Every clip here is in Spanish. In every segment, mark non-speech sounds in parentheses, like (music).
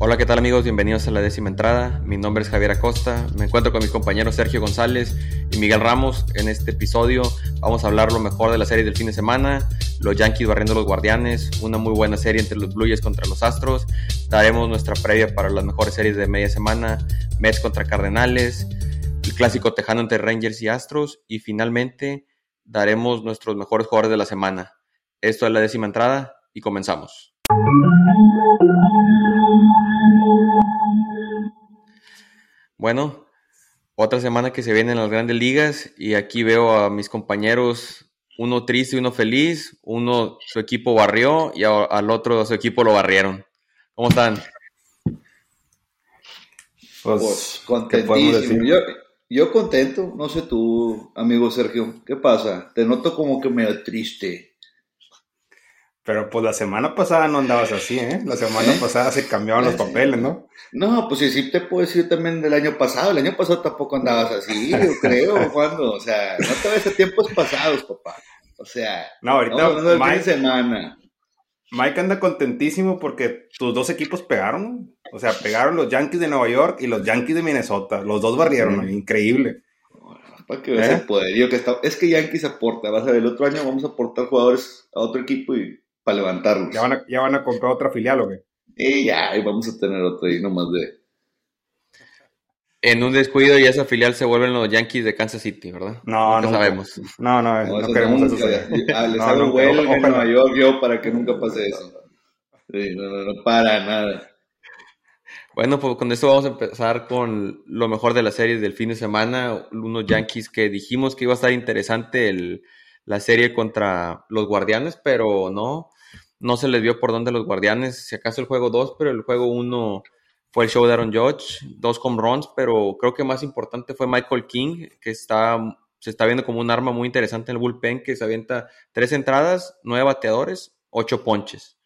Hola, ¿qué tal amigos? Bienvenidos a la décima entrada. Mi nombre es Javier Acosta. Me encuentro con mis compañeros Sergio González y Miguel Ramos. En este episodio vamos a hablar lo mejor de la serie del fin de semana, los Yankees barriendo a los Guardianes, una muy buena serie entre los Blue Jays contra los Astros. Daremos nuestra previa para las mejores series de media semana, Mets contra Cardenales, el clásico tejano entre Rangers y Astros y finalmente daremos nuestros mejores jugadores de la semana. Esto es la décima entrada y comenzamos. Bueno, otra semana que se viene en las grandes ligas y aquí veo a mis compañeros, uno triste y uno feliz, uno su equipo barrió y al otro su equipo lo barrieron. ¿Cómo están? Pues, pues contentísimo. Yo, yo contento, no sé tú, amigo Sergio, ¿qué pasa? Te noto como que medio triste. Pero pues la semana pasada no andabas así, ¿eh? La semana ¿Eh? pasada se cambiaban los papeles, ¿no? No, pues sí, sí te puedo decir también del año pasado. El año pasado tampoco andabas así, yo creo, (laughs) cuando, o sea, no te ves a tiempos pasados, papá. O sea, no, ahorita no, Mike, semana. Mike anda contentísimo porque tus dos equipos pegaron. O sea, pegaron los Yankees de Nueva York y los Yankees de Minnesota. Los dos barrieron, increíble. Para que veas ¿Eh? el poderío que está. Es que Yankees aporta. Vas a ver, el otro año vamos a aportar jugadores a otro equipo y para levantarlos. ¿Ya van, a, ¿Ya van a comprar otra filial o qué? Y ya, y vamos a tener otra ahí nomás de... En un descuido y esa filial se vuelven los Yankees de Kansas City, ¿verdad? No, no sabemos. No, no, no, queremos eso. (laughs) Ah, les hago un vuelo en Nueva York yo para que nunca pase eso. no, no, no, para nada. Bueno, pues con esto vamos a empezar con lo mejor de la serie del fin de semana. Unos Yankees que dijimos que iba a estar interesante el, la serie contra los Guardianes, pero no no se les vio por dónde los guardianes, si acaso el juego 2, pero el juego 1 fue el show de Aaron Judge, dos home runs, pero creo que más importante fue Michael King, que está, se está viendo como un arma muy interesante en el bullpen, que se avienta tres entradas, nueve bateadores, ocho ponches.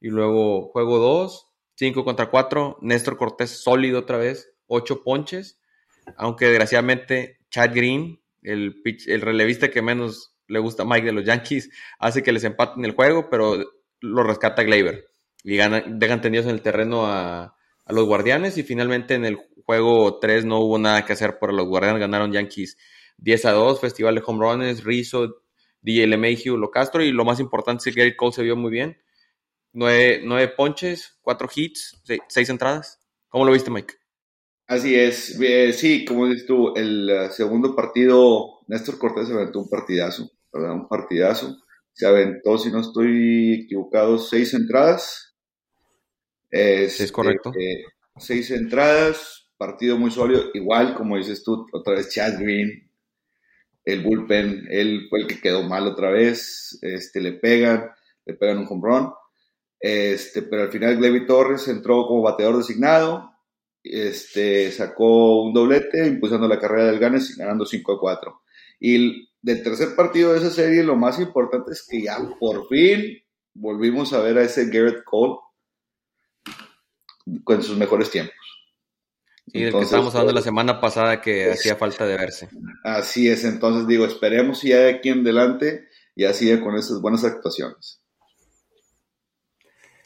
Y luego juego 2, 5 contra 4, Néstor Cortés sólido otra vez, ocho ponches, aunque desgraciadamente Chad Green, el, el relevista que menos le gusta a Mike de los Yankees, hace que les empaten el juego, pero lo rescata Gleyber y gana, dejan tendidos en el terreno a, los guardianes y finalmente en el juego 3 no hubo nada que hacer por los guardianes, ganaron Yankees 10 a 2, festival de home runs, Rizzo, DJ LeMahieu, Lo Castro y lo más importante es que Gary Cole se vio muy bien, nueve, ponches, cuatro hits, seis, entradas. ¿Cómo lo viste Mike? Así es, eh, sí, como dices tú, el uh, segundo partido, Néstor Cortés se aventó un partidazo, ¿verdad? Un partidazo se aventó, si no estoy equivocado, seis entradas. es correcto. Eh, seis entradas, partido muy sólido, igual como dices tú, otra vez Chad Green, el bullpen, él fue el que quedó mal otra vez, este, le pegan, le pegan un home run, este, pero al final Glevy Torres entró como bateador designado, este, sacó un doblete, impulsando la carrera del Ganes, ganando 5 a 4. Y del tercer partido de esa serie, lo más importante es que ya por fin volvimos a ver a ese Garrett Cole con sus mejores tiempos. Sí, del que estábamos hablando la semana pasada que hacía falta de verse. Así es, entonces digo, esperemos ya de aquí en adelante ya siga con esas buenas actuaciones.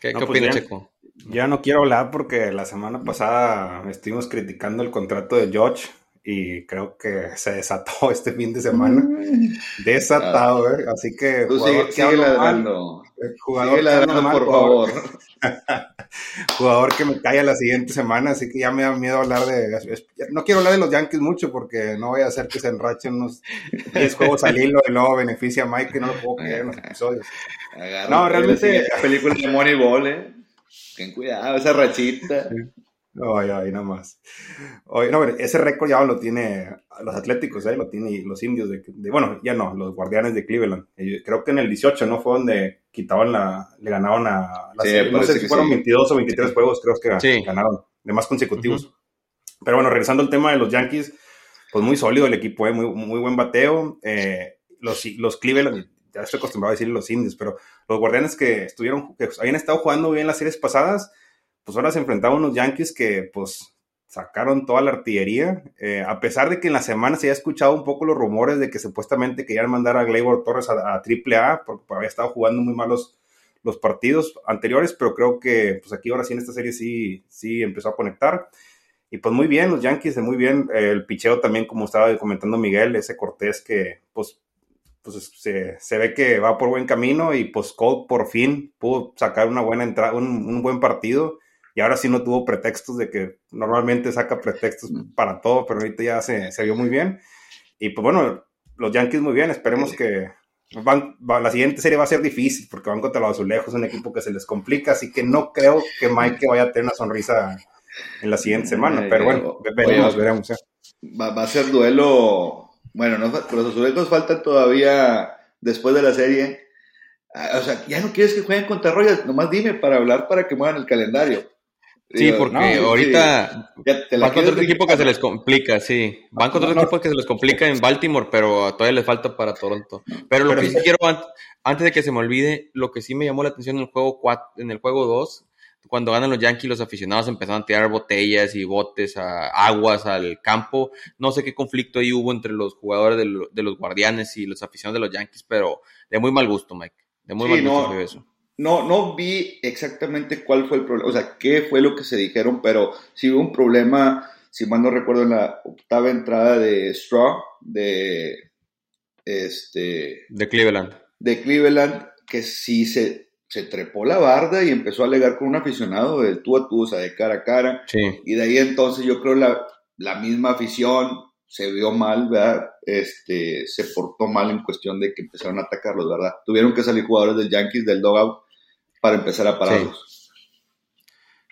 ¿Qué, pues opinas, Checo? Ya no quiero hablar porque la semana pasada estuvimos criticando el contrato de George y creo que se desató (laughs) este fin de semana. Desatado, ¿eh? Así que. Tú jugador sigue, ladrando. Jugador ladrando, por favor. (laughs) jugador que me calla la siguiente semana, así que ya me da miedo hablar de. No quiero hablar de los Yankees mucho porque no voy a hacer que se enrachen unos 10 juegos al hilo y luego beneficia a Mike, que no lo puedo creer en los episodios. no, realmente. La película de Moneyball, ¿eh? Ten cuidado, esa rachita. Ay, ay, nada más. Oye, no, ese récord ya lo tiene los Atléticos, ¿eh? lo tiene los indios de, bueno, ya no, los guardianes de Cleveland. Creo que en el 18, ¿no? Fue donde quitaban la, le ganaron a, no sé si fueron 22 o 23 juegos, creo que ganaron, de más consecutivos. Pero bueno, regresando al tema de los Yankees, pues muy sólido el equipo, ¿eh? muy, muy buen bateo. Eh, los, los Cleveland, ya estoy acostumbrado a decir los indios, pero los guardianes que estuvieron, que habían estado jugando bien las series pasadas, pues ahora se enfrentaban unos Yankees que pues sacaron toda la artillería, eh, a pesar de que en la semana se había escuchado un poco los rumores de que supuestamente querían mandar a Gleyber Torres a, AAA porque había estado jugando muy malos los partidos anteriores, pero creo que pues aquí ahora sí en esta serie sí, sí empezó a conectar. Y pues muy bien, los Yankees, muy bien. El picheo también, como estaba comentando Miguel, ese Cortés que pues, pues se, se, ve que va por buen camino y pues Cole por fin pudo sacar una buena entrada, un, un, buen partido. Y ahora sí no tuvo pretextos de que normalmente saca pretextos para todo, pero ahorita ya se, se vio muy bien. Y pues bueno, los Yankees muy bien, esperemos que van, la siguiente serie va a ser difícil porque van contra los azulejos, un equipo que se les complica, así que no creo que Mike vaya a tener una sonrisa en la siguiente semana, pero bueno, veremos, veremos. Va, va, a ser duelo, bueno, no, los azulejos faltan todavía después de la serie. Ah, o sea, ya no quieres que jueguen contra Royals, nomás dime para hablar para que muevan el calendario. Sí, porque ahorita van contra otro equipo que se les complica, sí. Van contra otro equipo que se les complica en Baltimore, pero todavía les falta para Toronto. Pero lo que sí quiero, antes de que se me olvide, lo que sí me llamó la atención en el juego 4, en el juego 2, cuando ganan los Yankees, los aficionados empezaron a tirar botellas y botes, a, aguas al campo. No sé qué conflicto ahí hubo entre los jugadores de, los Guardianes y los aficionados de los Yankees, pero de muy mal gusto, Mike. De muy mal gusto eso no, no vi exactamente cuál fue el problema, o sea, qué fue lo que se dijeron, pero sí hubo un problema, si mal no recuerdo, en la octava entrada de Straw, de este... De Cleveland. De Cleveland, que sí se, se trepó la barda y empezó a alegar con un aficionado de tú a tú, o sea, de cara a cara. Sí. Y de ahí entonces yo creo la, la misma afición se vio mal, ¿verdad? Este, se portó mal en cuestión de que empezaron a atacarlos, ¿verdad? Tuvieron que salir jugadores del Yankees del dogout para empezar a pararlos.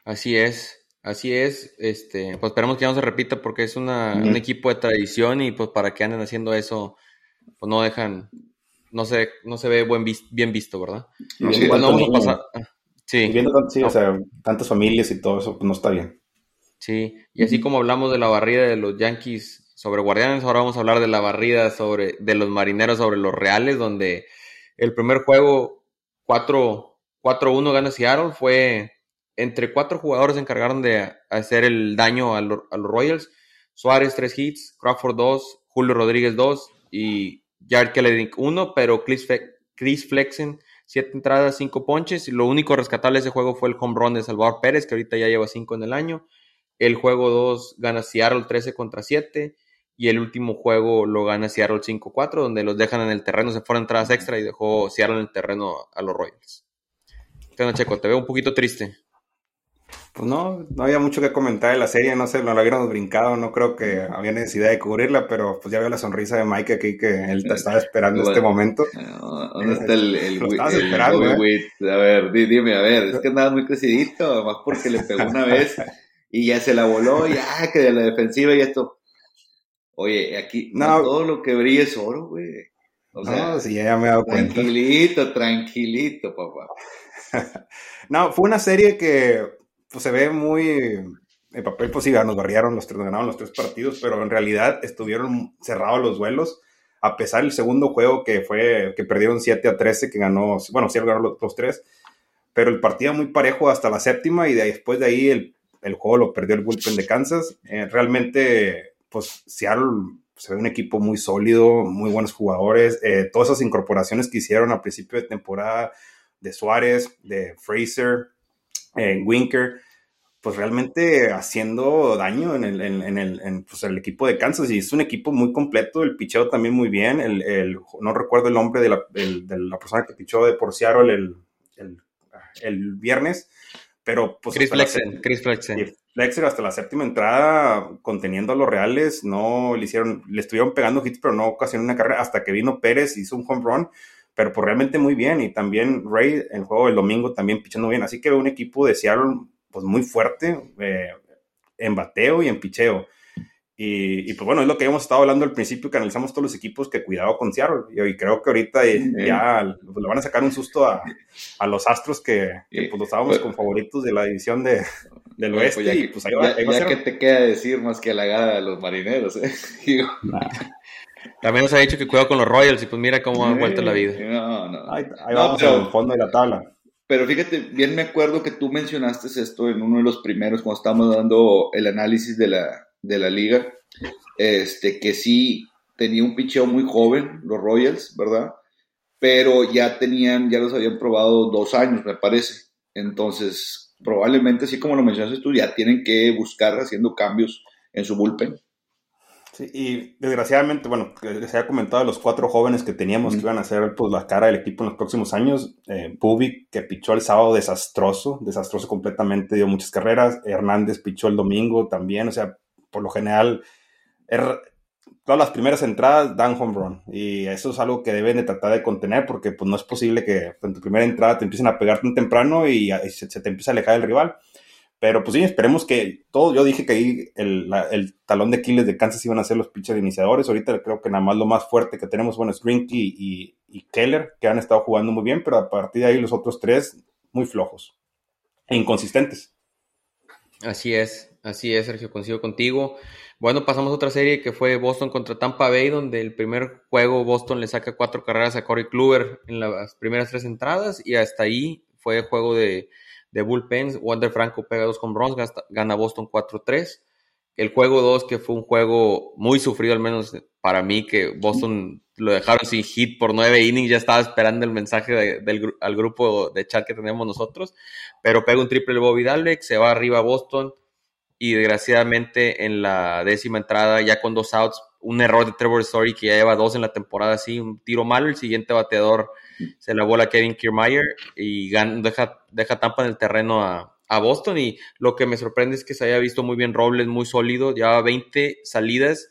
Así es, así es. Este, pues esperemos que ya no se repita porque es una, un equipo de tradición y pues para que anden haciendo eso, pues no dejan, no se, no se ve buen bien visto, ¿verdad? No, sí, vamos a pasar. Ah, sí. Viendo sí, o sea, tantas familias y todo eso, pues no está bien. Sí, y así como hablamos de la barrida de los Yankees sobre Guardianes, ahora vamos a hablar de la barrida sobre, de los marineros sobre los Reales, donde el primer juego, cuatro 4-1 gana Seattle. Fue entre cuatro jugadores se encargaron de hacer el daño a, los Royals. Suárez, tres hits, Crawford, dos, Julio Rodríguez, dos y Jared Kelly, uno, pero Chris, Flexen, siete entradas, cinco ponches. Y lo único rescatable de ese juego fue el home run de Salvador Pérez, que ahorita ya lleva cinco en el año. El juego 2 gana Seattle 13 contra 7. Y el último juego lo gana Seattle 5-4, donde los dejan en el terreno, se fueron entradas extra y dejó Seattle en el terreno a los Royals. ¿Qué Checo? Te veo un poquito triste. Pues no, no había mucho que comentar de la serie, no sé, no la hubiéramos brincado, no creo que había necesidad de cubrirla, pero pues ya veo la sonrisa de Mike aquí que él estaba esperando este momento. ¿Dónde está el, el, ¿eh? A ver, dime, a ver, es que andaba muy crecidito, además porque le pegó una vez y ya se la voló, ya que de la defensiva y esto. Oye, aquí no, todo lo que brilla es oro, güey. O sea, no, sí, ya me he dado cuenta. Tranquilito, tranquilito, papá. (laughs) no, fue una serie que pues, se ve muy. En papel, pues sí, nos barriaron los tres, ganaron los tres partidos, pero en realidad estuvieron cerrados los duelos. A pesar del segundo juego que fue que perdieron 7 a 13, que ganó, bueno, sí ganaron los, tres, pero el partido muy parejo hasta la séptima y después de ahí el, el, juego lo perdió el bullpen de Kansas. Eh, realmente, pues Seattle se ve un equipo muy sólido, muy buenos jugadores. Eh, todas esas incorporaciones que hicieron a principio de temporada de Suárez, de Fraser, eh, Winker, pues realmente haciendo daño en el, en, el, pues el, equipo de Kansas. Y es un equipo muy completo, el picheo también muy bien. El, no recuerdo el nombre de la, de la persona que pichó de por el, el, viernes, pero pues... Chris Flexen, Chris Flexen. Flexer hasta la séptima entrada, conteniendo a los Reales, no le hicieron, le estuvieron pegando hits, pero no ocasionó una carrera, hasta que vino Pérez, hizo un home run, pero pues realmente muy bien. Y también Ray, el juego del domingo, también pichando bien. Así que un equipo de Seattle pues muy fuerte eh, en bateo y en picheo. Y, pues bueno, es lo que hemos estado hablando al principio, que analizamos todos los equipos que cuidado con Seattle. Y, creo que ahorita ya pues, le van a sacar un susto a, a los Astros que, que pues estábamos con favoritos de la división de, del pues, oeste. y, pues, ahí va, ya, que te queda decir más que halagada a los marineros. ¿eh? (laughs) También nos ha dicho que cuidado con los Royals y pues mira cómo han vuelto la vida. No, no. Ahí, vamos al fondo de la tabla. Pero fíjate, bien me acuerdo que tú mencionaste esto en uno de los primeros, cuando estábamos dando el análisis de la, de la liga, este, que sí tenía un picheo muy joven, los Royals, ¿verdad? pero ya tenían, ya los habían probado dos años, me parece. Entonces, probablemente, así como lo mencionaste tú, ya tienen que buscar haciendo cambios en su bullpen. Sí, y desgraciadamente, bueno, se ha comentado los cuatro jóvenes que teníamos que iban a ser pues, la cara del equipo en los próximos años. Eh, que pichó el sábado desastroso, desastroso completamente, dio muchas carreras. Hernández pichó el domingo también, o sea, por lo general, er, todas las primeras entradas dan home run. Y eso es algo que deben de tratar de contener porque pues, no es posible que en tu primera entrada te empiecen a pegar tan temprano y, se, se, te empiece a alejar el rival. Pero pues sí, esperemos que todo. Yo dije que ahí el, talón de Aquiles de Kansas iban a ser los pitchers iniciadores. Ahorita creo que nada más lo más fuerte que tenemos, bueno, es Grinky y, y, Keller, que han estado jugando muy bien, pero a partir de ahí los otros tres muy flojos e inconsistentes. Así es, así es, Sergio, coincido contigo. Bueno, pasamos a otra serie que fue Boston contra Tampa Bay, donde el primer juego Boston le saca cuatro carreras a Corey Kluber en las primeras tres entradas y hasta ahí fue juego de de bullpens. Wander Franco pega dos con runs, gana Boston 4-3. El juego 2, que fue un juego muy sufrido, al menos para mí, que Boston lo dejaron sin hit por nueve innings. Ya estaba esperando el mensaje del, al grupo de chat que tenemos nosotros. Pero pega un triple Bobby Dalbeck, se va arriba a Boston. Y desgraciadamente en la décima entrada, ya con dos outs, un error de Trevor Story que ya lleva dos en la temporada, así, un tiro malo. El siguiente bateador se la bola Kevin Kiermaier y deja, deja Tampa en el terreno a, Boston. Y lo que me sorprende es que se haya visto muy bien Robles, muy sólido. Llevaba 20 salidas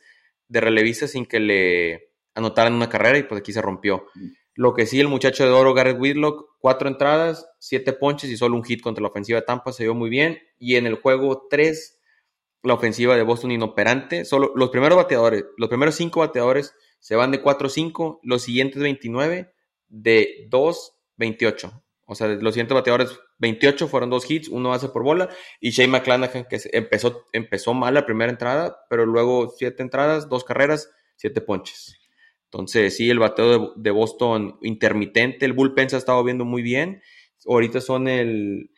de relevista sin que le anotaran una carrera y pues aquí se rompió. Lo que sí, el muchacho de oro, Garrett Whitlock, cuatro entradas, siete ponches y solo un hit contra la ofensiva de Tampa, se vio muy bien. Y en el juego 3, la ofensiva de Boston inoperante. Solo los primeros bateadores, los primeros cinco bateadores se van de 4-5, los siguientes 29 de 2-28. O sea, los siguientes bateadores 28 fueron dos hits, uno base por bola, y Shane McClanahan que empezó, empezó mal la primera entrada, pero luego siete entradas, dos carreras, siete ponches. Entonces, sí, el bateo de, Boston intermitente, el bullpen se ha estado viendo muy bien. Ahorita son el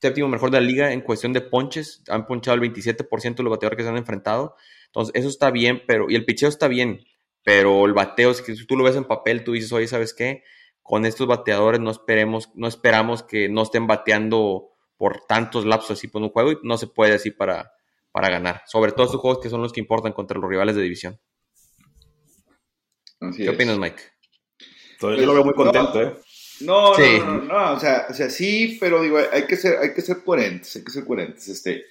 séptimo mejor de la liga en cuestión de ponches, han ponchado el 27% de los bateadores que se han enfrentado. Entonces, eso está bien, pero, y el picheo está bien, pero el bateo, es que si tú lo ves en papel, tú dices, oye, ¿sabes qué? con estos bateadores no esperemos, no esperamos que no estén bateando por tantos lapsos así por un juego y no se puede así para, para ganar. Sobre todo estos juegos que son los que importan contra los rivales de división. ¿Qué opinas, Mike? Yo lo veo muy contento, ¿eh? No, no, no, o, sea, o sea, sí, pero digo, hay que ser, hay que ser coherentes, hay que ser coherentes. Este,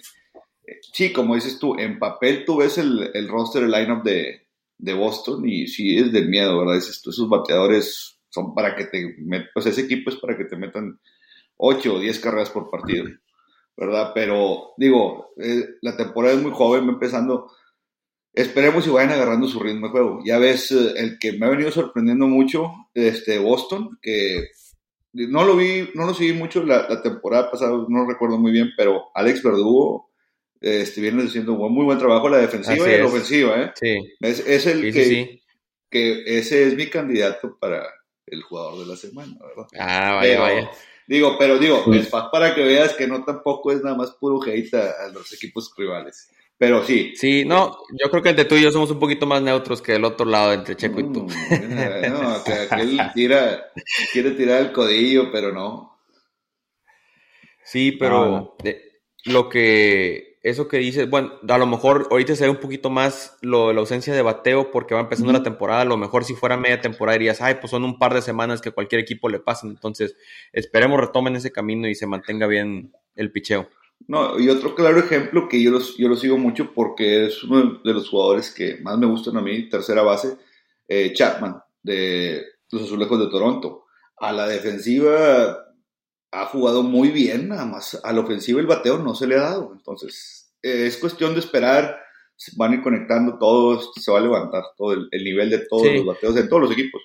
sí, como dices tú, en papel tú ves el, el roster, el lineup de, de Boston y sí es de miedo, ¿verdad? Dices tú, esos bateadores son para que te pues ese equipo es para que te metan 8 o 10 carreras por partido, ¿verdad? Pero digo, eh, la temporada es muy joven, va empezando. Esperemos y vayan agarrando su ritmo de juego. Ya ves, eh, el que me ha venido sorprendiendo mucho, este Boston, que no lo vi, no lo seguí mucho la, temporada pasada, no lo recuerdo muy bien, pero Alex Verdugo este, viene haciendo un muy buen trabajo la defensiva y la ofensiva, ¿eh? Sí. Es, el que, que ese es mi candidato para, el jugador de la semana, ¿verdad? Ah, vaya, vaya. Digo, pero digo, es para que veas que no tampoco es nada más puro hate a, los equipos rivales. Pero sí. Sí, no, yo creo que entre tú y yo somos un poquito más neutros que el otro lado, entre Checo y tú. Mm, no, o sea, que él (laughs) tira, quiere tirar el codillo, pero no. Sí, pero lo que eso que dices, bueno, a lo mejor ahorita se ve un poquito más lo, la ausencia de bateo porque va empezando la temporada. A lo mejor si fuera media temporada dirías, ay, pues son un par de semanas que cualquier equipo le pasan. Entonces, esperemos retomen ese camino y se mantenga bien el picheo. No, y otro claro ejemplo que yo, los, yo lo sigo mucho porque es uno de los jugadores que más me gustan a mí, tercera base, eh, Chapman, de los Azulejos de Toronto. A la defensiva ha jugado muy bien, nada más a la ofensiva el bateo no se le ha dado. Entonces, eh, es cuestión de esperar, van a ir conectando todos, se va a levantar todo el, nivel de todos los bateos de todos los equipos.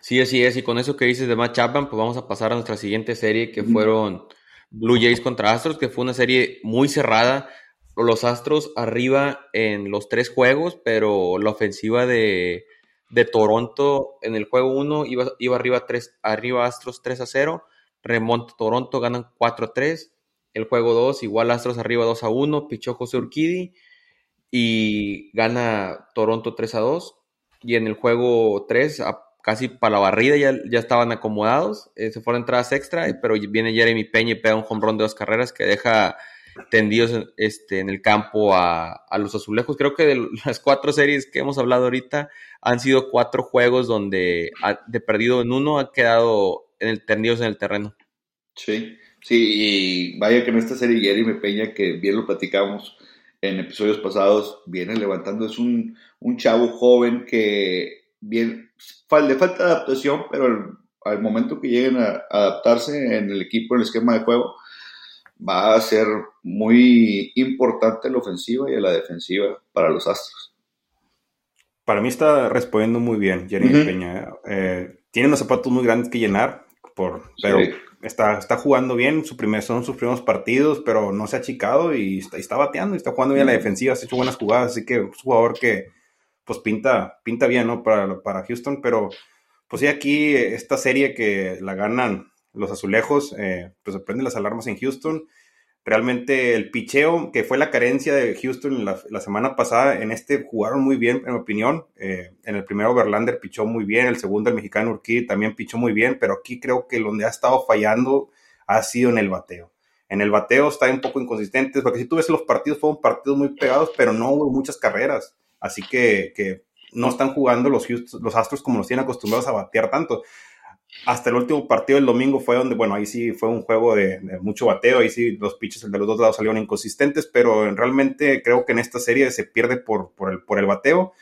Sí, así es. Y con eso que dices de Matt Chapman, pues vamos a pasar a nuestra siguiente serie que fueron Blue Jays contra Astros, que fue una serie muy cerrada. Los Astros arriba en los tres juegos, pero la ofensiva de, de Toronto en el juego 1 iba, iba arriba, arriba Astros 3 a 0 remonta Toronto, ganan 4-3. El juego 2, igual Astros arriba 2-1, pichó José Urquidi y gana Toronto 3-2. Y en el juego 3 casi para la barrida, ya, ya estaban acomodados, eh, se fueron entradas extra, pero viene Jeremy Peña y pega un home de dos carreras que deja tendidos este, en el campo a, a, los azulejos. Creo que de (laughs) las cuatro series que hemos hablado ahorita han sido cuatro juegos donde de perdido en uno han quedado en tendidos en el terreno. Sí, sí, y vaya que en esta serie Jeremy Peña, que bien lo platicamos en episodios pasados, viene levantando, es un, un chavo joven que bien, le falta adaptación, pero al, al momento que lleguen a adaptarse en el equipo, en el esquema de juego, va a ser muy importante la ofensiva y la defensiva para los Astros. Para mí está respondiendo muy bien Jeremy Peña. Eh, tiene unos zapatos muy grandes que llenar, por, pero está, está jugando bien. Su primer, son sus primeros partidos, pero no se ha achicado y está, está bateando y está jugando bien la defensiva. Ha hecho buenas jugadas, así que es un jugador que pues pinta, pinta bien ¿no? para, para Houston. Pero pues sí, aquí esta serie que la ganan los azulejos, eh, pues prenden las alarmas en Houston. Realmente el picheo, que fue la carencia de Houston la, la semana pasada, en este jugaron muy bien, en mi opinión. Eh, en el primero Verlander pichó muy bien, el segundo el mexicano Urquí también pichó muy bien, pero aquí creo que donde ha estado fallando ha sido en el bateo. En el bateo está un poco inconsistente, porque si tú ves los partidos, fueron partidos muy pegados, pero no hubo muchas carreras. Así que, que no están jugando los, los Astros como los tienen acostumbrados a batear tanto hasta el último partido del domingo fue donde, bueno, ahí sí fue un juego de, mucho bateo, ahí sí los pitches de los dos lados salieron inconsistentes, pero realmente creo que en esta serie se pierde por, por, el, por el bateo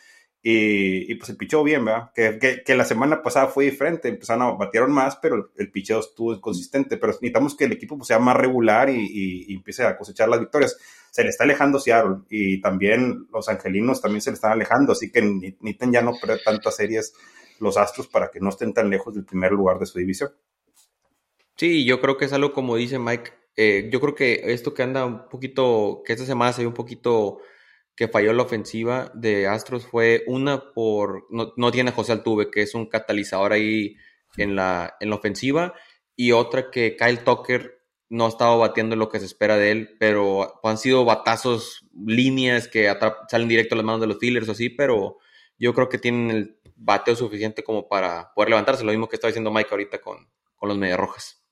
y, pues el picheo bien, ¿verdad? Que, que, la semana pasada fue diferente, empezaron a batearon más, pero el, picheo estuvo inconsistente, pero necesitamos que el equipo sea más regular y, y, empiece a cosechar las victorias. Se le está alejando Seattle y también los angelinos también se le están alejando, así que necesitan ya no perder tantas series los Astros para que no estén tan lejos del primer lugar de su división. Sí, yo creo que es algo como dice Mike. Eh, yo creo que esto que anda un poquito, que esta semana se vio un poquito que falló la ofensiva de Astros fue una por, no, tiene a José Altuve, que es un catalizador ahí en la, en la ofensiva, y otra que Kyle Tucker no ha estado batiendo lo que se espera de él, pero han sido batazos, líneas que salen directo a las manos de los Steelers o así, pero yo creo que tienen el bateo suficiente como para poder levantarse, lo mismo que está diciendo Mike ahorita con, con los Rojas.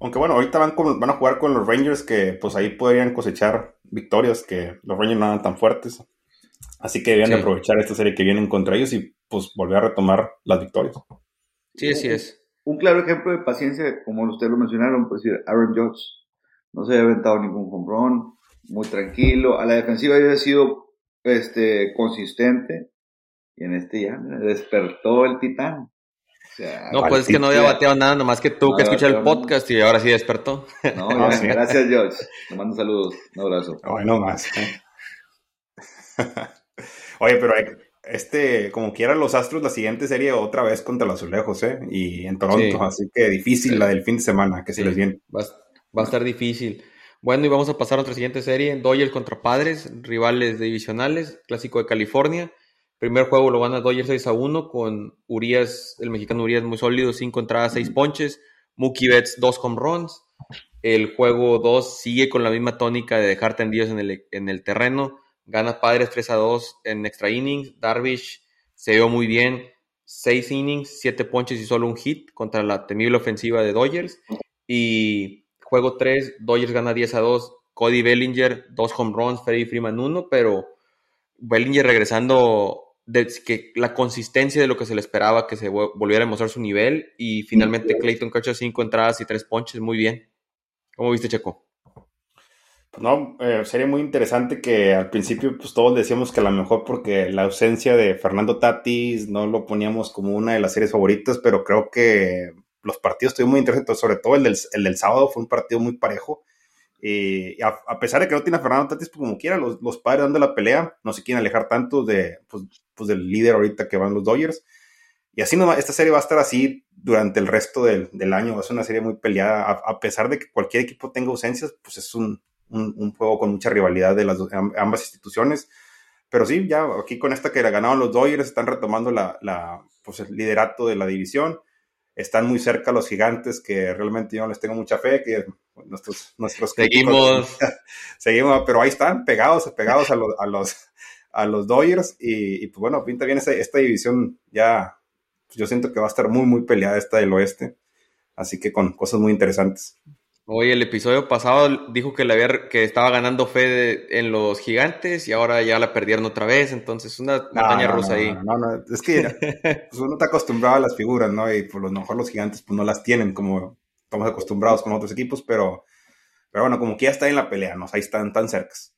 Aunque bueno, ahorita van, van a jugar con los Rangers que pues ahí podrían cosechar victorias, que los Rangers no eran tan fuertes. Así que deben aprovechar esta serie que vienen contra ellos y pues volver a retomar las victorias. Sí, así es. Un claro ejemplo de paciencia, como ustedes lo mencionaron, pues Aaron Judge no se había aventado ningún home run, muy tranquilo. A la defensiva había sido este, consistente, y en este ya despertó el titán. no, pues es que no había bateado nada, nomás que tú que escuchar el podcast y ahora sí despertó. No, (laughs) gracias George. Te mando saludos, un abrazo. Bueno, más. (laughs) Oye, pero este, como quieran los Astros, la siguiente serie otra vez contra los Azulejos, ¿eh? Y en Toronto, así que difícil la del fin de semana, que se les viene. Va, va, a estar difícil. Bueno, y vamos a pasar a otra siguiente serie, Dodgers contra Padres, rivales divisionales, clásico de California. Primer juego lo gana Dodgers 6 a 1 con Urias, el mexicano Urias muy sólido, 5 entradas, 6 ponches. Mookie Betts 2 home runs. El juego 2 sigue con la misma tónica de dejar tendidos en el, en el terreno. Gana Padres 3 a 2 en extra innings. Darvish se vio muy bien. 6 innings, 7 ponches y solo un hit contra la temible ofensiva de Dodgers. Y juego 3, Dodgers gana 10 a 2. Cody Bellinger, 2 home runs, Freddy Freeman 1, pero Bellinger regresando de que la consistencia de lo que se le esperaba, que se volviera a mostrar su nivel. Y finalmente Clayton Kershaw cinco entradas y tres ponches, muy bien. ¿Cómo viste, Checo? No, eh, sería muy interesante que al principio pues todos decíamos que a lo mejor porque la ausencia de Fernando Tatis no lo poníamos como una de las series favoritas, pero creo que los partidos estuvieron muy interesantes, sobre todo el del, el del sábado fue un partido muy parejo y a, pesar de que no tiene a Fernando Tatis, pues como quiera, los, los, padres dando la pelea, no se quieren alejar tanto de, pues, pues, del líder ahorita que van los Dodgers. Y así no, esta serie va a estar así durante el resto del, del año. A ser una serie muy peleada. A, pesar de que cualquier equipo tenga ausencias, pues es un, un, un juego con mucha rivalidad de las ambas instituciones. Pero sí, ya aquí con esta que la ganaron los Dodgers, están retomando la, la, pues el liderato de la división están muy cerca los gigantes, que realmente yo no les tengo mucha fe, que nuestros, nuestros seguimos, (laughs) seguimos, pero ahí están, pegados, pegados a los, a los, Dodgers, y, pues bueno, pinta bien esta, esta división ya yo siento que va a estar muy, muy peleada esta del oeste. Así que con cosas muy interesantes. Hoy el episodio pasado dijo que, la que estaba ganando fe en los gigantes y ahora ya la perdieron otra vez, entonces una montaña rusa ahí. No, no, es que (laughs) pues uno está acostumbrado a las figuras, ¿no? Y por lo mejor los gigantes pues no las tienen como estamos acostumbrados con otros equipos, pero, pero bueno, como que ya está en la pelea, ¿no? Ahí están tan cercas.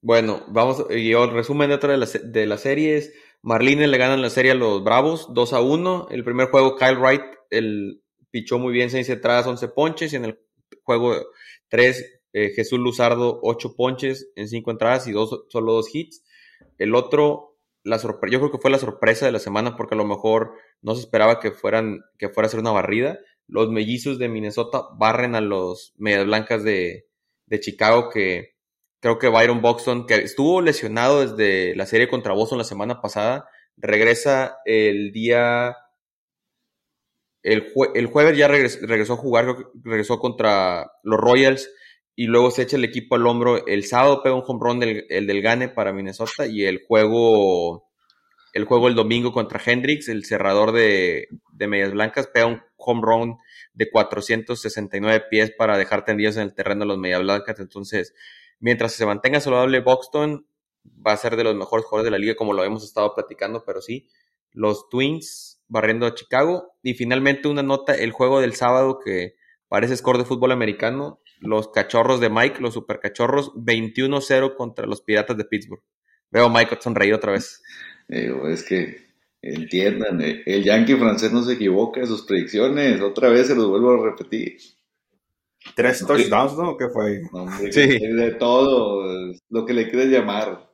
Bueno, vamos, y el resumen de otra de las, de las series. Marlines le ganan la serie a los Bravos 2 a 1. El primer juego, Kyle Wright, el pichó muy bien, seis entradas, 11 ponches. Y en el juego 3, eh, Jesús Luzardo, 8 ponches en 5 entradas y dos, solo dos hits. El otro, la yo creo que fue la sorpresa de la semana porque a lo mejor no se esperaba que, fueran, que fuera a ser una barrida. Los mellizos de Minnesota barren a los medias blancas de, de Chicago que creo que Byron Buxton, que estuvo lesionado desde la serie contra Boston la semana pasada, regresa el día el, jueves ya regresó, a jugar, regresó contra los Royals y luego se echa el equipo al hombro. El sábado pega un home run del, el del Gane para Minnesota y el juego el juego el domingo contra Hendricks, el cerrador de, Medias Blancas, pega un home run de 469 pies para dejar tendidos en el terreno los Medias Blancas. Entonces, mientras se mantenga saludable Boxton, va a ser de los mejores jugadores de la liga, como lo hemos estado platicando, pero sí, los Twins barriendo a Chicago. Y finalmente una nota, el juego del sábado que parece score de fútbol americano, los cachorros de Mike, los super cachorros, 21-0 contra los piratas de Pittsburgh. Veo a Mike sonreír otra vez. (laughs) es que entiendan, eh, el yankee francés no se equivoca en sus predicciones, otra vez se los vuelvo a repetir. Tres touchdowns, ¿no? ¿Qué fue? sí. De todo, lo que le quieres llamar.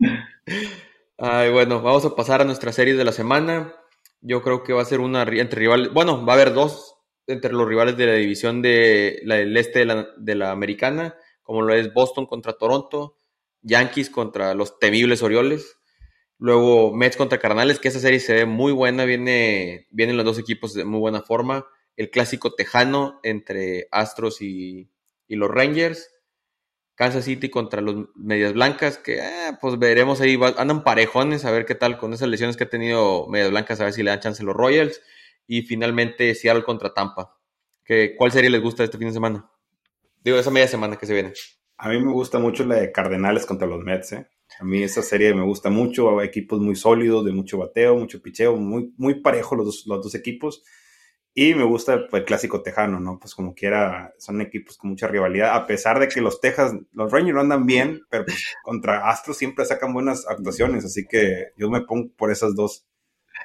(laughs) Ay, bueno, vamos a pasar a nuestra serie de la semana. Yo creo que va a ser una entre rivales. Bueno, va a haber dos entre los rivales de la división de la, del este de la, de la americana, como lo es Boston contra Toronto, Yankees contra los temibles Orioles. Luego Mets contra Carnales, que esa serie se ve muy buena, viene, vienen los dos equipos de muy buena forma. El clásico tejano entre Astros y, y los Rangers. Kansas City contra los Medias Blancas, que eh, pues veremos ahí, andan parejones, a ver qué tal con esas lesiones que ha tenido Medias Blancas, a ver si le dan chance a los Royals. Y finalmente Seattle contra Tampa. Que, ¿Cuál serie les gusta este fin de semana? Digo, esa media semana que se viene. A mí me gusta mucho la de Cardenales contra los Mets. ¿eh? A mí esa serie me gusta mucho, equipos muy sólidos, de mucho bateo, mucho picheo, muy, muy parejo los los dos equipos. Y me gusta pues, el clásico tejano, ¿no? Pues como quiera, son equipos con mucha rivalidad, a pesar de que los Texas, los Rangers no andan bien, pero pues, contra Astros siempre sacan buenas actuaciones, así que yo me pongo por esas dos,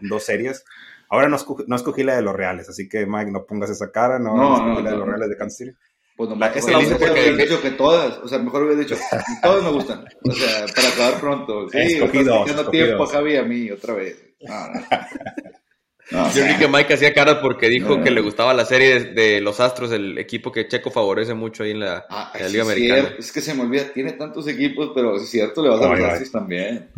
dos series. Ahora no escogí, no escogí la de los Reales, así que Mike, no pongas esa cara, no, no, escogí la de los Reales de Kansas City. Pues no, esa la dicho porque he dicho que todas, o sea, mejor hubiera dicho, todas me gustan, o sea, para acabar pronto. Sí, escogido, no tiempo a Javi a mí otra vez. (laughs) No. Yo vi que Mike hacía caras porque dijo que le gustaba la serie de, los Astros, el equipo que Checo favorece mucho ahí en la, ah, Liga Americana. Es que se me olvida, tiene tantos equipos, pero es cierto, le vas a los Astros también.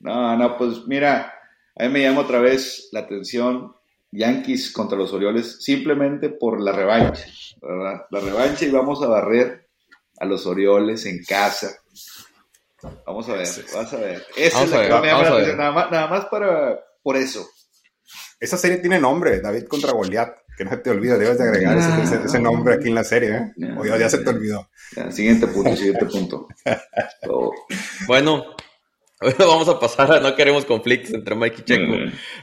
No, no, pues mira, a mí me llama otra vez la atención Yankees contra los Orioles simplemente por la revancha, ¿verdad? La revancha y vamos a barrer a los Orioles en casa. Vamos a ver, vamos a ver. Esa es la que me llama la atención, nada más para por eso. Esa serie tiene nombre, David contra Goliat, que no se te olvida, debes de agregar ese, ah. nombre aquí en la serie, ¿eh? o ya, se te olvidó. siguiente punto, siguiente punto. (laughs) Bueno, (laughs) vamos a pasar a, no queremos conflictos entre Mike y Checo,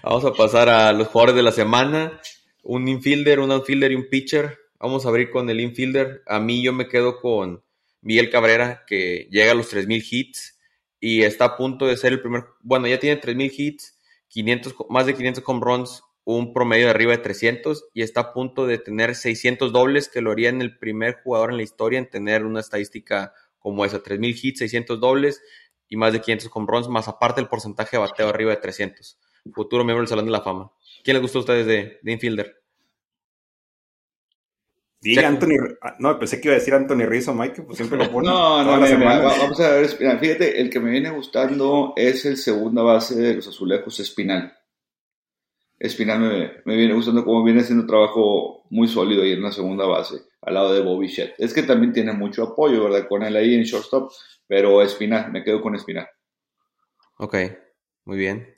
vamos a pasar a los jugadores de la semana, un infielder, un outfielder y un pitcher. Vamos a abrir con el infielder. A mí yo me quedo con Miguel Cabrera, que llega a los 3.000 hits y está a punto de ser el primer, bueno, ya tiene 3.000 hits 500, más de 500 home runs, un promedio de arriba de 300 y está a punto de tener 600 dobles, que lo haría en el primer jugador en la historia en tener una estadística como esa, 3000 hits, 600 dobles y más de 500 home runs, más aparte el porcentaje de bateo arriba de 300. Futuro miembro del Salón de la Fama. ¿Quién les gustó a ustedes de, de infielder? Diga Anthony. Ah, no, pensé que iba a decir Anthony Rizzo, Mike, pues siempre lo (laughs) pone. No, no, vamos a ver. fíjate, el que me viene gustando es el segunda base de los azulejos, Espinal. Espinal me, me viene gustando como viene haciendo trabajo muy sólido ahí en la segunda base, al lado de Bobby Shett. Es que también tiene mucho apoyo, ¿verdad? Con él ahí en shortstop, pero Espinal, me quedo con Espinal. Ok. Muy bien.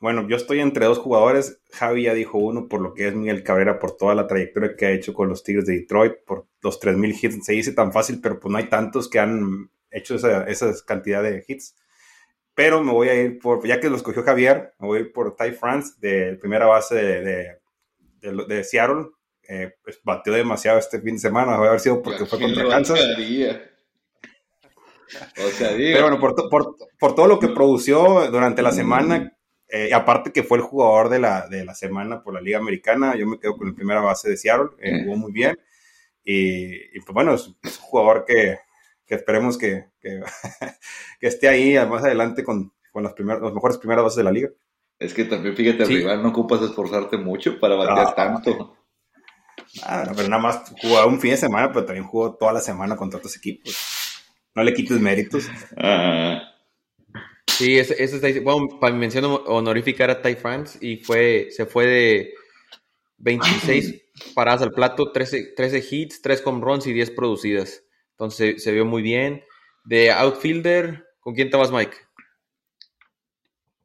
Bueno, yo estoy entre dos jugadores. Javi ya dijo uno por lo que es Miguel Cabrera, por toda la trayectoria que ha hecho con los Tigres de Detroit, por los 3.000 hits. Se dice tan fácil, pero pues no hay tantos que han hecho esa, esa cantidad de hits. Pero me voy a ir por, ya que lo escogió Javier, me voy a ir por Ty France, de primera base de, de, de, Seattle. Eh, pues bateó demasiado este fin de semana, va a haber sido porque fue contra Kansas. O sea, digo. Pero bueno, por, por, por, todo lo que produció durante la semana, eh, aparte que fue el jugador de la, de la semana por la Liga Americana, yo me quedo con la primera base de Seattle, eh, jugó muy bien. Y, pues bueno, es, un jugador que, que esperemos que, que, (laughs) esté ahí más adelante con, con las, primeras, las mejores primeras bases de la liga. Es que también fíjate, sí. rival no ocupas esforzarte mucho para batear ah, tanto. Ah, pero nada más jugó un fin de semana, pero también jugó toda la semana contra otros equipos. No le quites méritos. Ah. Sí, ese, ese Bueno, para mi mención honorífica era Ty France y fue, se fue de 26 (clears throat) paradas al plato, 13, 13 hits, 3 home runs y 10 producidas. Entonces se vio muy bien. De outfielder, ¿con quién te vas, Mike?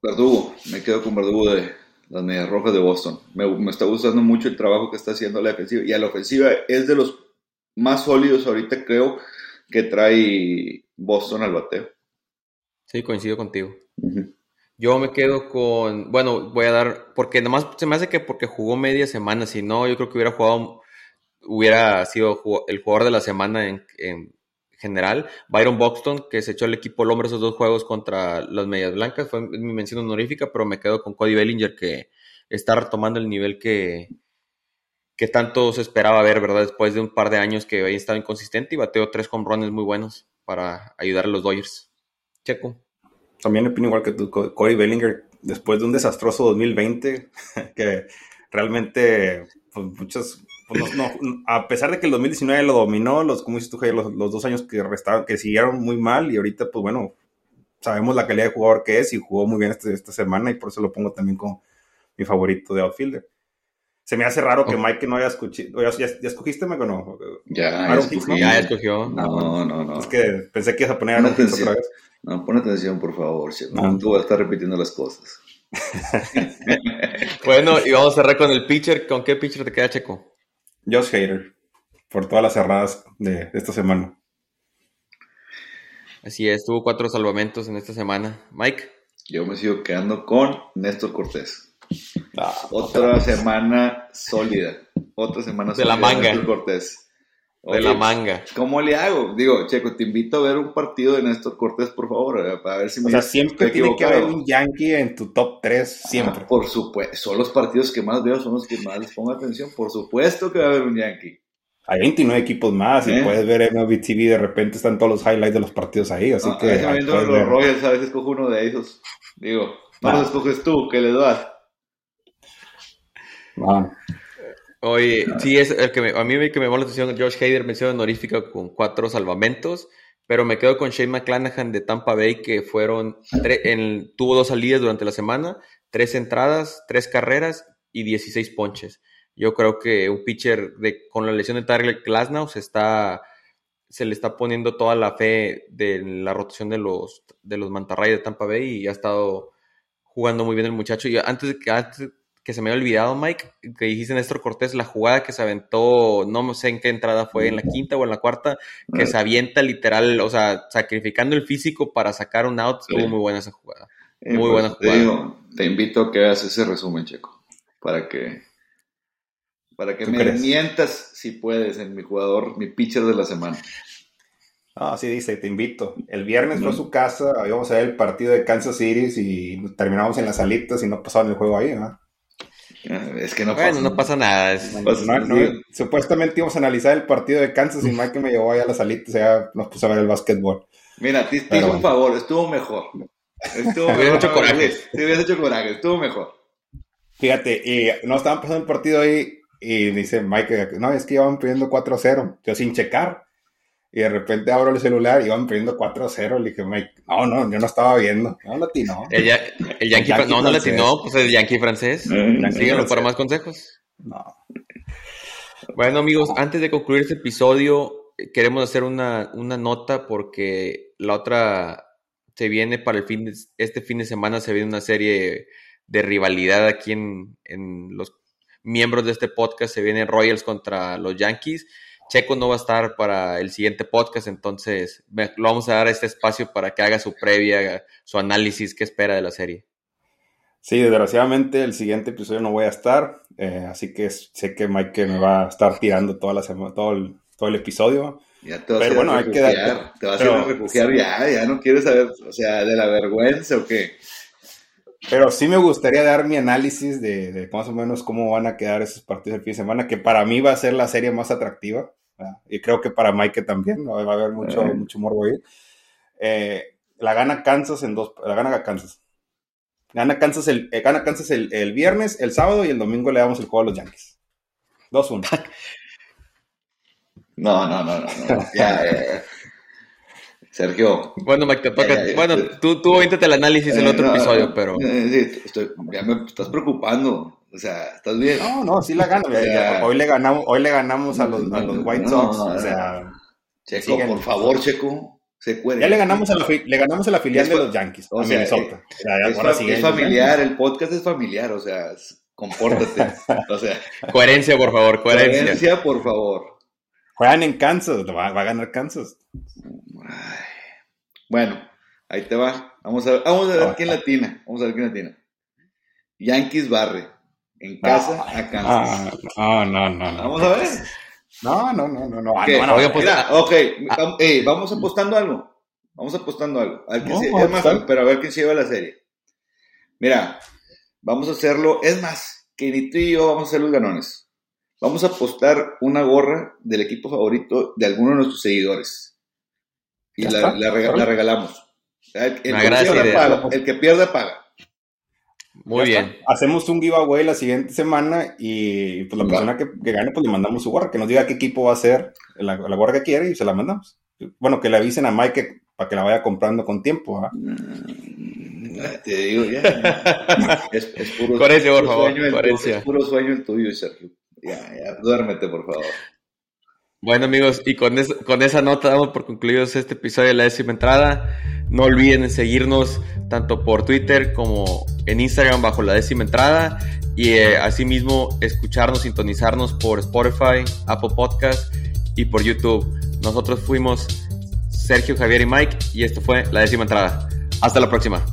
Verdugo, me quedo con Verdugo de las Medias Rojas de Boston. Me, me, está gustando mucho el trabajo que está haciendo la defensiva. Y a la ofensiva es de los más sólidos ahorita, creo, que trae Boston al bateo. Sí, coincido contigo. Yo me quedo con, bueno, voy a dar, porque nomás se me hace que porque jugó media semana, si no, yo creo que hubiera jugado hubiera sido el jugador de la semana en, general. Byron Buxton, que se echó el equipo al hombre esos dos juegos contra las Medias Blancas, fue mi mención honorífica, pero me quedo con Cody Bellinger, que está retomando el nivel que, que tanto se esperaba ver, ¿verdad? Después de un par de años que había estado inconsistente y bateó tres hombrones muy buenos para ayudar a los Dodgers. Checo. También opino igual que tú, Cody Bellinger, después de un desastroso 2020, (laughs) que realmente pues, muchos pues no, a pesar de que el 2019 lo dominó, los, como dices tú, los, los, dos años que restaron, que siguieron muy mal y ahorita, pues bueno, sabemos la calidad de jugador que es y jugó muy bien este, esta semana y por eso lo pongo también como mi favorito de outfielder. Se me hace raro que Mike no haya escuchado. ¿Ya, escogiste, Mike, o no? Ya, ya, ya escogió. No, no, no. Es que pensé que ibas a poner a otra vez. No, pon atención, por favor. No. Tú vas a estar repitiendo las cosas. (laughs) bueno, y vamos a cerrar con el pitcher. ¿Con qué pitcher te queda, Checo? Josh Hader, por todas las cerradas de, esta semana. Así es, tuvo cuatro salvamentos en esta semana. Mike. Yo me sigo quedando con Néstor Cortés. Ah, otra semana sólida. Otra semana de la manga. Néstor Cortés. de la manga. ¿Cómo le hago? Digo, Checo, te invito a ver un partido de Néstor Cortés, por favor, eh, para ver si me O sea, siempre tiene que haber un Yankee en tu top 3, siempre. Ah, por supuesto, son los partidos que más veo, son los que más les pongo atención. Por supuesto que va a haber un Yankee. Hay 29 equipos más y ¿Eh? puedes ver MLB TV, de repente están todos los highlights de los partidos ahí, así que... A veces los. Royals, a veces cojo uno de esos. Digo, no los escoges tú, que les das. Ah. Oye, sí, es el que a mí me, que me llamó la atención, Josh Hader mención honorífica con cuatro salvamentos, pero me quedo con Shane McClanahan de Tampa Bay, que fueron, tuvo dos salidas durante la semana, tres entradas, tres carreras y 16 ponches. Yo creo que un pitcher de, con la lesión de Tyler Glasnow se está se le está poniendo toda la fe de la rotación de los de los mantarrayas de Tampa Bay y ha estado jugando muy bien el muchacho. Y antes antes, que se me había olvidado, Mike, que dijiste Néstor Cortés, la jugada que se aventó, no sé en qué entrada fue, en la quinta o en la cuarta, que se avienta literal, o sea, sacrificando el físico para sacar un out, estuvo muy buena esa jugada. muy pues, buena jugada. Te, digo, te invito a que hagas ese resumen, Checo, para que, para que me mientas, si puedes, en mi jugador, mi pitcher de la semana. Ah, sí, dice, te invito. El viernes fue a su casa, íbamos a ver el partido de Kansas City y terminamos en las salitas y no pasaban el juego ahí, ¿no? Es que no bueno, pasa. no pasa nada. Pues, supuestamente íbamos a analizar el partido de Kansas y Mike me llevó allá a la salita, o sea, nos puso a ver el básquetbol. Mira, te, hizo un favor, estuvo mejor. Estuvo mejor. hecho coraje. Te hubieras hecho coraje, estuvo mejor. Fíjate, y no estaban pasando el partido ahí y dice Mike, no, es que iban pidiendo 4-0. Yo sin checar. Y de repente abro el celular y iban perdiendo 4-0. Le dije, Mike, no, no, yo no estaba viendo. No, latino. El, el, Yankee, el no, no latino, pues el Yankee francés. Mm, Síganlo para más consejos. No. Bueno, amigos, antes de concluir este episodio, queremos hacer una, una nota porque la otra se viene para el fin de, este fin de semana, se viene una serie de rivalidad aquí en, en los miembros de este podcast. Se vienen Royals contra los Yankees. Checo no va a estar para el siguiente podcast, entonces lo vamos a dar este espacio para que haga su previa, su análisis, qué espera de la serie. Sí, desgraciadamente el siguiente episodio no voy a estar, eh, así que sé que Mike me va a estar tirando toda la semana, todo el, todo el episodio. Ya te vas Pero a bueno, hay que dar, te vas a refugiar ya, ya no quieres saber, o sea, de la vergüenza o qué. Pero sí me gustaría dar mi análisis de, más o menos cómo van a quedar esos partidos el fin de semana, que para mí va a ser la serie más atractiva. Y creo que para Mike también, va a haber mucho, mucho morbo ahí. Eh, la gana Kansas en dos, la gana Kansas. Gana Kansas el, eh, gana Kansas el, viernes, el sábado y el domingo le damos el juego a los Yankees. 2-1. (laughs) no, no, no, no, Ya, Sergio. Bueno, Mike, te toca. bueno, tú, tú el análisis del otro episodio, pero. Sí, estoy, ya me estás preocupando. O sea, ¿estás bien? No, no, sí la gano. hoy, le ganamos, hoy le ganamos a los, a los White Sox. o sea, Checo, por favor, Checo. Se ya le ganamos, a la, le ganamos a la filial de los Yankees, o sea, Minnesota. es, familiar, el podcast es familiar, o sea, compórtate. o sea, coherencia, por favor, coherencia. Coherencia, por favor. Juegan en Kansas, va, va a ganar Kansas. Bueno, ahí te va. Vamos a, vamos a ver quién latina. Vamos a ver quién latina. Yankees barre. En casa a Kansas. No, no, no, no. Vamos a ver. No, no, no, no. no. Okay, no, no pues, ok, ah. vamos apostando algo. Vamos apostando algo. A ver quién se, es más, pero a ver quién se lleva la serie. Mira, vamos a hacerlo. Es más, que ni tú y yo vamos a ser los ganones. Vamos a apostar una gorra del equipo favorito de alguno de nuestros seguidores y la, la, regalamos. El, que paga, el, que pierde paga. Muy bien. Hacemos un giveaway la siguiente semana y pues la persona que, gane pues le mandamos su gorra, que nos diga qué equipo va a ser la, la gorra que quiere y se la mandamos. Bueno, que le avisen a Mike para que la vaya comprando con tiempo. ¿ah? Mm, te digo ya. (laughs) es, puro, por favor. Sueño es puro sueño el tuyo, Sergio. Ya, ya, duérmete, por favor. Bueno amigos, y con, esa nota damos por concluidos este episodio de la décima entrada. No olviden seguirnos tanto por Twitter como en Instagram bajo la décima entrada y eh, asimismo escucharnos, sintonizarnos por Spotify, Apple Podcast y por YouTube. Nosotros fuimos Sergio, Javier y Mike y esto fue la décima entrada. Hasta la próxima.